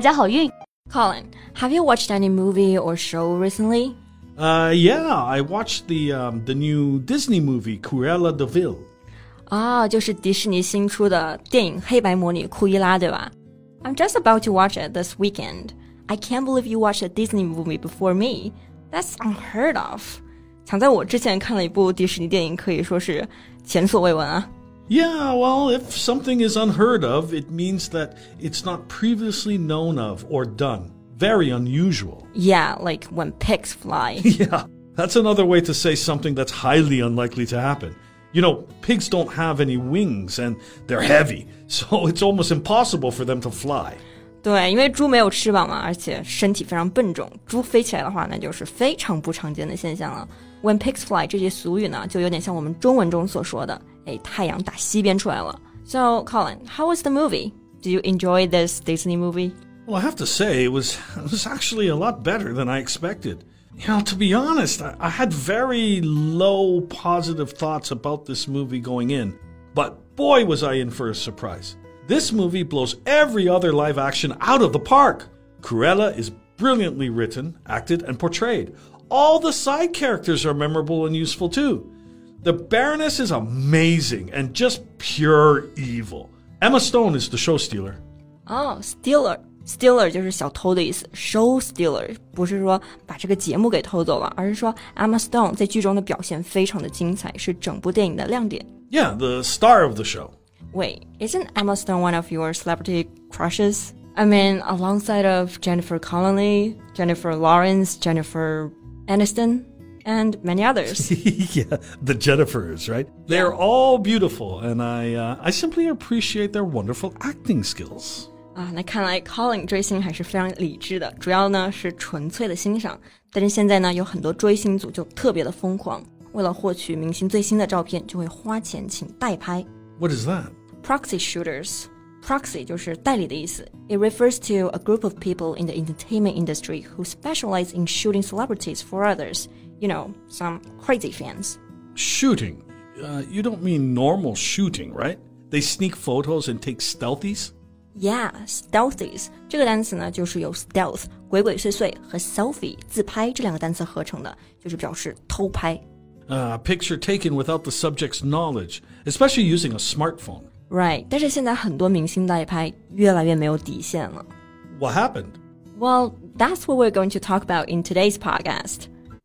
家好运！Colin, have you watched any movie or show recently? Uh, yeah, I watched the um, the new Disney movie Cruella de Vil. 啊，就是迪士尼新出的电影《黑白魔女库伊拉》，对吧？I'm just about to watch it this weekend. I can't believe you watched a Disney movie before me. That's unheard of. 抢在我之前看了一部迪士尼电影，可以说是前所未闻啊。 Yeah, well, if something is unheard of, it means that it's not previously known of or done. Very unusual. Yeah, like when pigs fly. yeah, that's another way to say something that's highly unlikely to happen. You know, pigs don't have any wings and they're heavy, so it's almost impossible for them to fly. 对，因为猪没有翅膀嘛，而且身体非常笨重，猪飞起来的话，那就是非常不常见的现象了。When pigs fly 这句俗语呢，就有点像我们中文中所说的 哎，太阳打西边出来了。So, Colin, how was the movie? Do you enjoy this Disney movie? Well, I have to say, it was, it was actually a lot better than I expected. You know, to be honest, I, I had very low positive thoughts about this movie going in, but boy, was I in for a surprise. This movie blows every other live action out of the park. Cruella is brilliantly written, acted, and portrayed. All the side characters are memorable and useful too. The Baroness is amazing and just pure evil. Emma Stone is the show stealer. Oh, stealer. Stealer 就是小偷的意思，show stealer 不是说把这个节目给偷走了，而是说 Emma Stone 在剧中的表现非常的精彩，是整部电影的亮点。Yeah, the star of the show. Wait, isn't Emma Stone one of your celebrity crushes? I mean, alongside of Jennifer Connelly, Jennifer Lawrence, Jennifer Aniston and many others. yeah, the Jennifers, right? They're all beautiful, and I uh, I simply appreciate their wonderful acting skills. 啊，那看来 Colin 追星还是非常理智的，主要呢是纯粹的欣赏。但是现在呢，有很多追星族就特别的疯狂，为了获取明星最新的照片，就会花钱请代拍。What is that? Proxy shooters. Proxy 就是代理的意思。It refers to a group of people in the entertainment industry who specialize in shooting celebrities for others you know, some crazy fans. Shooting? Uh, you don't mean normal shooting, right? They sneak photos and take stealthies? Yeah, stealthies 这个单词呢，就是由 stealth 鬼鬼祟祟和 selfie 自拍这两个单词合成的，就是表示偷拍。A uh, picture taken without the subject's knowledge, especially using a smartphone. Right，但是现在很多明星代拍越来越没有底线了。What happened? Well, that's what we're going to talk about in today's podcast.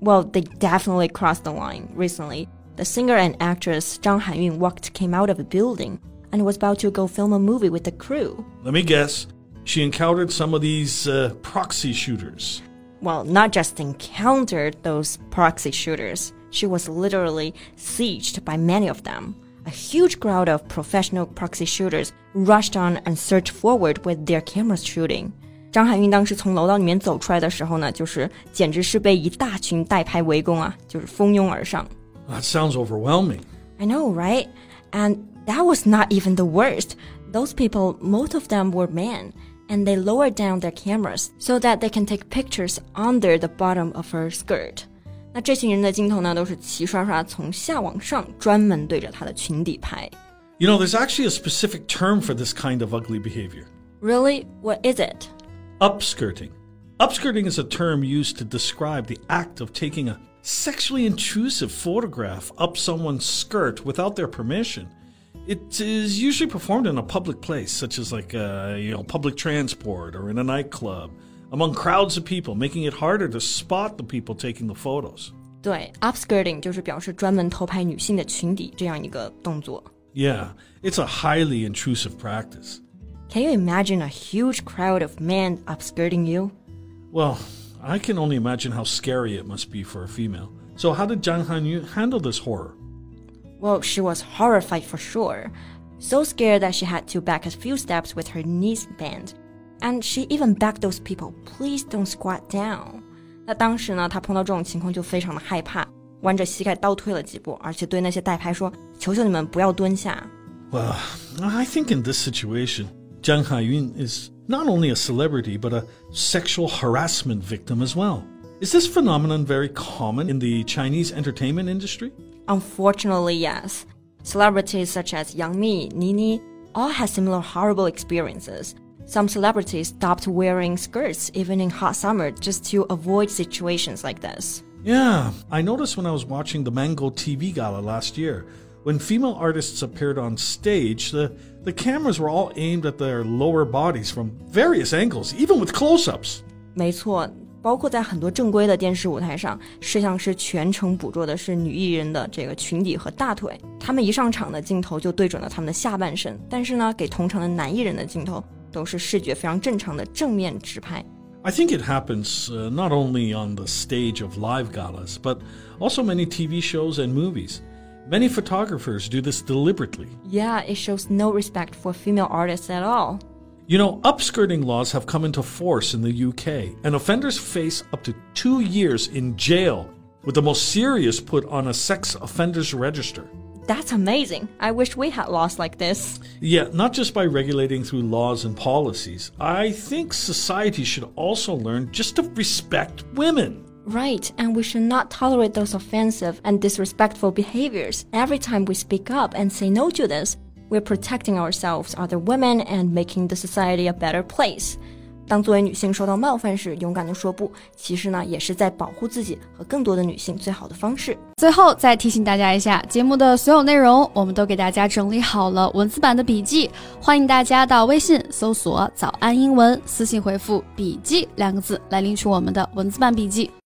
Well, they definitely crossed the line recently. The singer and actress Zhang Hanyun walked came out of a building and was about to go film a movie with the crew. Let me guess. She encountered some of these uh, proxy shooters. Well, not just encountered those proxy shooters. She was literally sieged by many of them. A huge crowd of professional proxy shooters rushed on and surged forward with their cameras shooting. 张含韵当时从楼道里面走出来的时候呢，就是简直是被一大群代拍围攻啊，就是蜂拥而上。That sounds overwhelming. I know, right? And that was not even the worst. Those people, most of them were men, and they lowered down their cameras so that they can take pictures under the bottom of her skirt. 那这群人的镜头呢，都是齐刷刷从下往上，专门对着她的裙底拍。You know, there's actually a specific term for this kind of ugly behavior. Really? What is it? Upskirting. Upskirting is a term used to describe the act of taking a sexually intrusive photograph up someone's skirt without their permission. It is usually performed in a public place, such as like a, uh, you know public transport or in a nightclub. among crowds of people, making it harder to spot the people taking the photos. 对，upskirting 就是表示专门偷拍女性的裙底这样一个动作。 Yeah, it's a highly intrusive practice. Can you imagine a huge crowd of men upskirting you? Well, I can only imagine how scary it must be for a female. So, how did Zhang Hanyun handle this horror? Well, she was horrified for sure. So scared that she had to back a few steps with her knees bent. And she even begged those people, please don't squat down. 那当时呢，她碰到这种情况就非常的害怕，弯着膝盖倒退了几步，而且对那些代拍说：“求求你们不要蹲下。” Well, I think in this situation, Zhang Hanyun is not only a celebrity, but a sexual harassment victim as well. Is this phenomenon very common in the Chinese entertainment industry? Unfortunately, yes. Celebrities such as Yang Mi, Nini, all had similar horrible experiences. Some celebrities stopped wearing skirts even in hot summer just to avoid situations like this. Yeah, I noticed when I was watching the Mango TV Gala last year. When female artists appeared on stage, the, the cameras were all aimed at their lower bodies from various angles, even with close ups. 没错，包括在很多正规的电视舞台上，摄像师全程捕捉的是女艺人的这个裙底和大腿。他们一上场的镜头就对准了他们的下半身，但是呢，给同场的男艺人的镜头都是视觉非常正常的正面直拍。 I think it happens uh, not only on the stage of live galas, but also many TV shows and movies. Many photographers do this deliberately. Yeah, it shows no respect for female artists at all. You know, upskirting laws have come into force in the UK, and offenders face up to two years in jail, with the most serious put on a sex offenders register. That's amazing. I wish we had laws like this. Yeah, not just by regulating through laws and policies. I think society should also learn just to respect women. Right, and we should not tolerate those offensive and disrespectful behaviors. Every time we speak up and say no to this, we're protecting ourselves, other women, and making the society a better place. 当作为女性受到冒犯时，勇敢的说不，其实呢，也是在保护自己和更多的女性最好的方式。最后再提醒大家一下，节目的所有内容我们都给大家整理好了文字版的笔记，欢迎大家到微信搜索“早安英文”，私信回复“笔记”两个字来领取我们的文字版笔记。